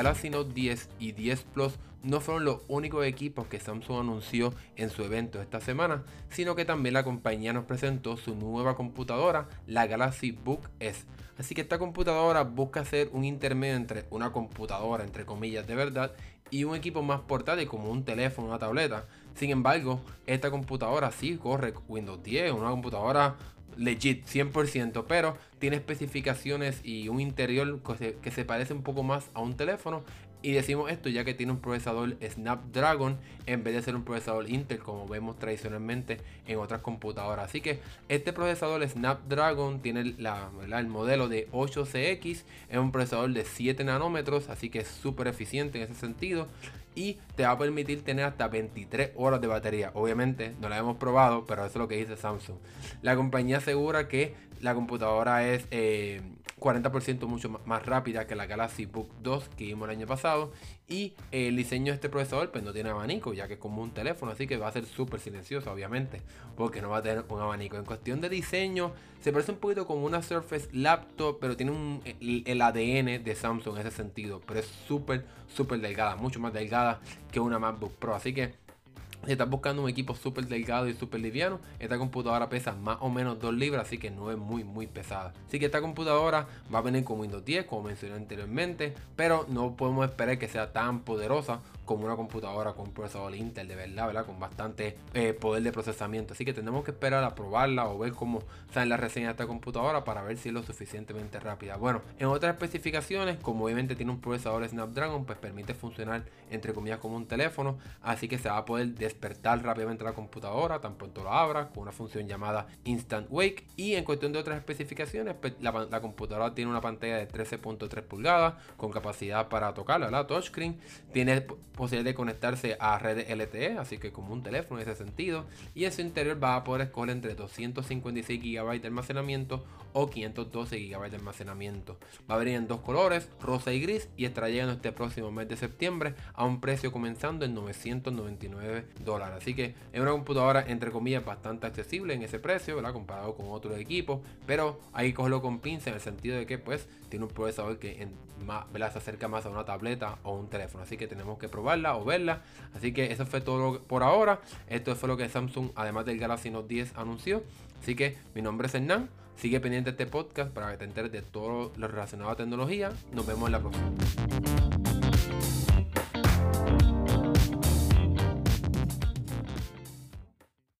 Galaxy Note 10 y 10 Plus no fueron los únicos equipos que Samsung anunció en su evento esta semana, sino que también la compañía nos presentó su nueva computadora, la Galaxy Book S. Así que esta computadora busca ser un intermedio entre una computadora, entre comillas, de verdad, y un equipo más portátil como un teléfono, una tableta. Sin embargo, esta computadora sí corre Windows 10, una computadora legit 100%, pero tiene especificaciones y un interior que se, parece un poco más a un teléfono. Y decimos esto ya que tiene un procesador Snapdragon en vez de ser un procesador Intel como vemos tradicionalmente en otras computadoras. Así que este procesador Snapdragon tiene el modelo de 8CX, es un procesador de 7 nanómetros, así que es súper eficiente en ese sentido y te va a permitir tener hasta 23 horas de batería. Obviamente no la hemos probado, pero eso es lo que dice Samsung. La compañía asegura que la computadora es 40% eh, mucho más rápida que la Galaxy Book 2 que vimos el año pasado. Y el diseño de este procesador pues no tiene abanico ya que es como un teléfono así que va a ser súper silencioso obviamente porque no va a tener un abanico. En cuestión de diseño se parece un poquito como una Surface Laptop pero tiene un, el, ADN de Samsung en ese sentido pero es súper súper delgada mucho más delgada que una MacBook Pro. Así que si estás buscando un equipo súper delgado y súper liviano, esta computadora pesa más o menos 2 libras, así que no es muy muy pesada. Así que esta computadora va a venir con Windows 10, como mencioné anteriormente, pero no podemos esperar que sea tan poderosa como una computadora con un procesador Intel de verdad, ¿verdad? Con bastante eh, poder de procesamiento. Así que tenemos que esperar a probarla o ver cómo sale la reseña de esta computadora para ver si es lo suficientemente rápida. Bueno, en otras especificaciones, como obviamente tiene un procesador Snapdragon, pues permite funcionar entre comillas como un teléfono, así que se va a poder despertar rápidamente la computadora tan pronto lo abra con una función llamada Instant Wake. Y en cuestión de otras especificaciones, pues, la, computadora tiene una pantalla de 13.3 pulgadas con capacidad para tocarla, ¿verdad? Touchscreen. Tiene posibilidad de conectarse a red LTE, así que como un teléfono en ese sentido. Y en su interior va a poder escoger entre 256 GB de almacenamiento o 512 GB de almacenamiento. Va a venir en dos colores, rosa y gris, y estará llegando este próximo mes de septiembre a un precio comenzando en 999 dólares. Así que es una computadora entre comillas bastante accesible en ese precio, ¿verdad? Comparado con otros equipos, pero hay que cogerlo con pinza en el sentido de que pues tiene un procesador que más, se acerca más a una tableta o un teléfono. Así que tenemos que probar o verla. Así que eso fue todo por ahora. Esto fue lo que Samsung, además del Galaxy Note 10, anunció. Así que mi nombre es Hernán. Sigue pendiente este podcast para que te enteres de todo lo relacionado a tecnología. Nos vemos en la próxima.